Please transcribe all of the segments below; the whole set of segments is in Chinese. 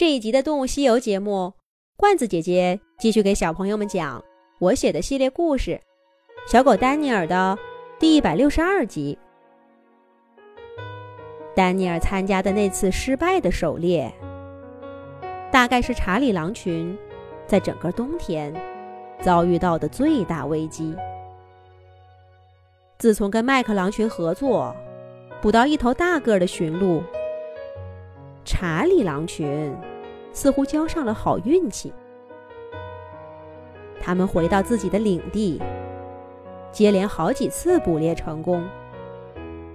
这一集的《动物西游》节目，罐子姐姐继续给小朋友们讲我写的系列故事《小狗丹尼尔》的第一百六十二集。丹尼尔参加的那次失败的狩猎，大概是查理狼群在整个冬天遭遇到的最大危机。自从跟麦克狼群合作，捕到一头大个的驯鹿，查理狼群似乎交上了好运气。他们回到自己的领地，接连好几次捕猎成功，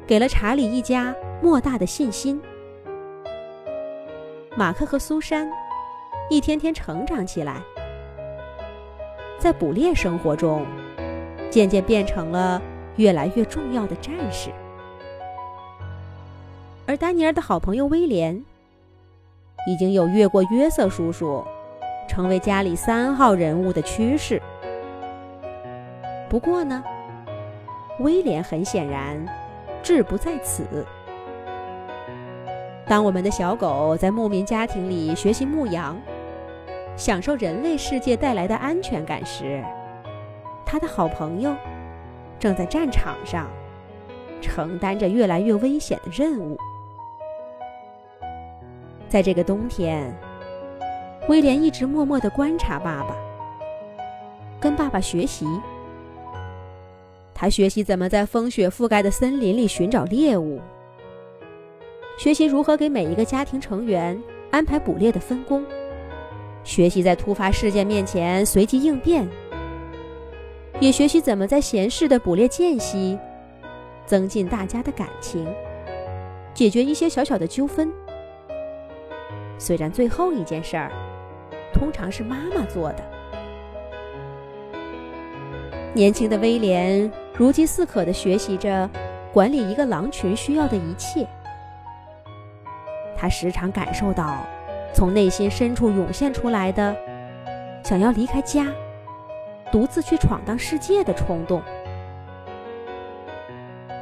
给了查理一家。莫大的信心。马克和苏珊一天天成长起来，在捕猎生活中，渐渐变成了越来越重要的战士。而丹尼尔的好朋友威廉，已经有越过约瑟叔叔，成为家里三号人物的趋势。不过呢，威廉很显然志不在此。当我们的小狗在牧民家庭里学习牧羊，享受人类世界带来的安全感时，它的好朋友正在战场上承担着越来越危险的任务。在这个冬天，威廉一直默默地观察爸爸，跟爸爸学习。他学习怎么在风雪覆盖的森林里寻找猎物。学习如何给每一个家庭成员安排捕猎的分工，学习在突发事件面前随机应变，也学习怎么在闲适的捕猎间隙增进大家的感情，解决一些小小的纠纷。虽然最后一件事儿通常是妈妈做的，年轻的威廉如饥似渴地学习着管理一个狼群需要的一切。他时常感受到，从内心深处涌现出来的想要离开家，独自去闯荡世界的冲动。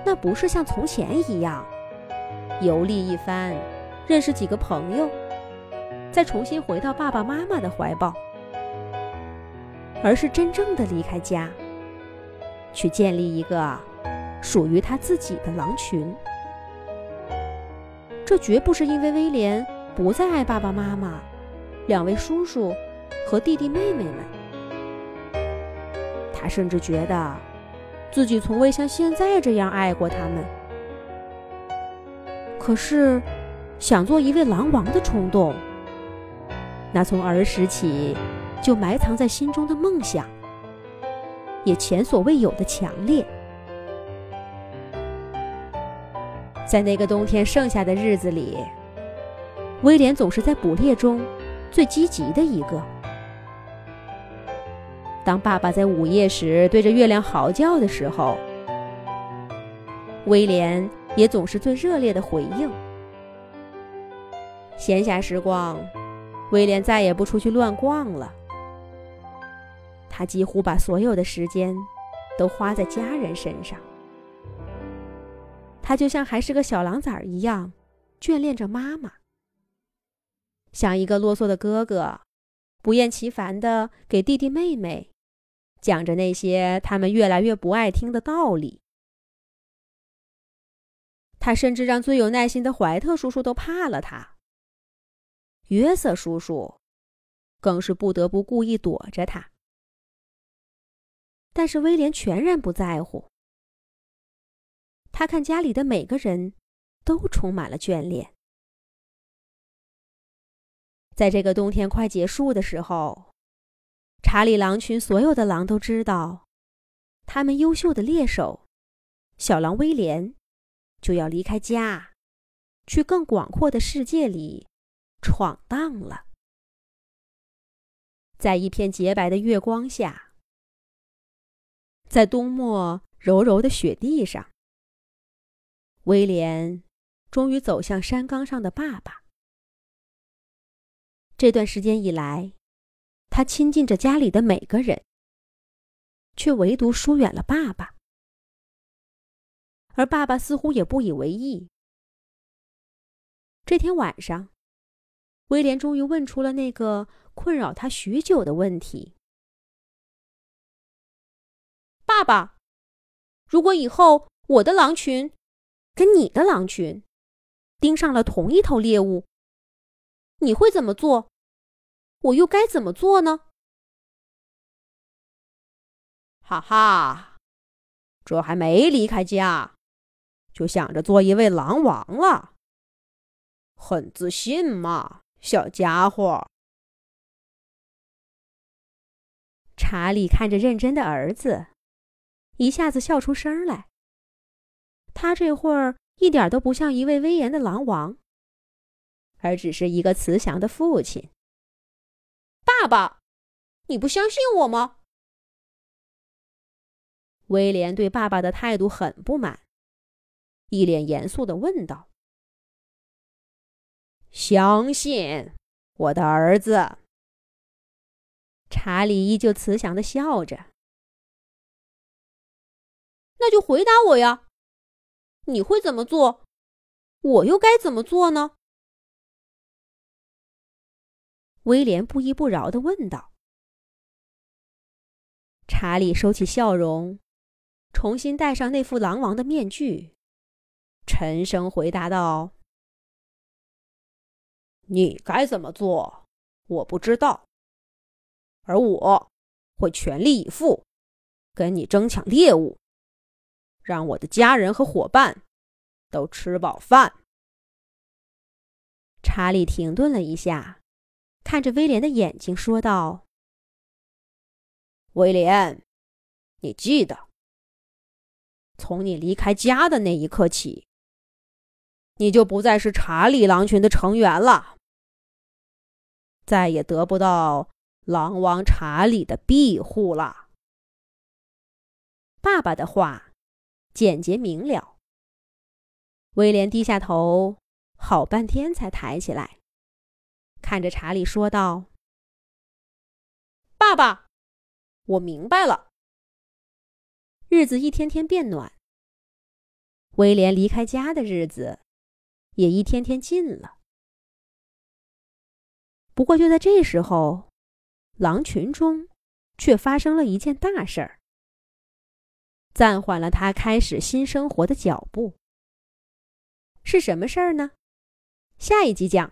那不是像从前一样游历一番，认识几个朋友，再重新回到爸爸妈妈的怀抱，而是真正的离开家，去建立一个属于他自己的狼群。这绝不是因为威廉不再爱爸爸妈妈、两位叔叔和弟弟妹妹们。他甚至觉得自己从未像现在这样爱过他们。可是，想做一位狼王的冲动，那从儿时起就埋藏在心中的梦想，也前所未有的强烈。在那个冬天剩下的日子里，威廉总是在捕猎中最积极的一个。当爸爸在午夜时对着月亮嚎叫的时候，威廉也总是最热烈的回应。闲暇时光，威廉再也不出去乱逛了，他几乎把所有的时间都花在家人身上。他就像还是个小狼崽一样，眷恋着妈妈，像一个啰嗦的哥哥，不厌其烦地给弟弟妹妹讲着那些他们越来越不爱听的道理。他甚至让最有耐心的怀特叔叔都怕了他，约瑟叔叔更是不得不故意躲着他。但是威廉全然不在乎。他看家里的每个人，都充满了眷恋。在这个冬天快结束的时候，查理狼群所有的狼都知道，他们优秀的猎手小狼威廉就要离开家，去更广阔的世界里闯荡了。在一片洁白的月光下，在冬末柔柔的雪地上。威廉终于走向山岗上的爸爸。这段时间以来，他亲近着家里的每个人，却唯独疏远了爸爸。而爸爸似乎也不以为意。这天晚上，威廉终于问出了那个困扰他许久的问题：“爸爸，如果以后我的狼群跟你的狼群盯上了同一头猎物，你会怎么做？我又该怎么做呢？”哈哈，这还没离开家，就想着做一位狼王了，很自信嘛，小家伙。查理看着认真的儿子，一下子笑出声来。他这会儿一点都不像一位威严的狼王，而只是一个慈祥的父亲。爸爸，你不相信我吗？威廉对爸爸的态度很不满，一脸严肃的问道：“相信我的儿子。”查理依旧慈祥的笑着。“那就回答我呀，你会怎么做？我又该怎么做呢？”威廉不依不饶的问道。查理收起笑容。重新戴上那副狼王的面具，沉声回答道：“你该怎么做，我不知道。而我会全力以赴，跟你争抢猎物，让我的家人和伙伴都吃饱饭。”查理停顿了一下，看着威廉的眼睛说道：“威廉，你记得。”从你离开家的那一刻起，你就不再是查理狼群的成员了，再也得不到狼王查理的庇护了。爸爸的话简洁明了。威廉低下头，好半天才抬起来，看着查理说道：“爸爸，我明白了。”日子一天天变暖，威廉离开家的日子也一天天近了。不过就在这时候，狼群中却发生了一件大事儿，暂缓了他开始新生活的脚步。是什么事儿呢？下一集讲。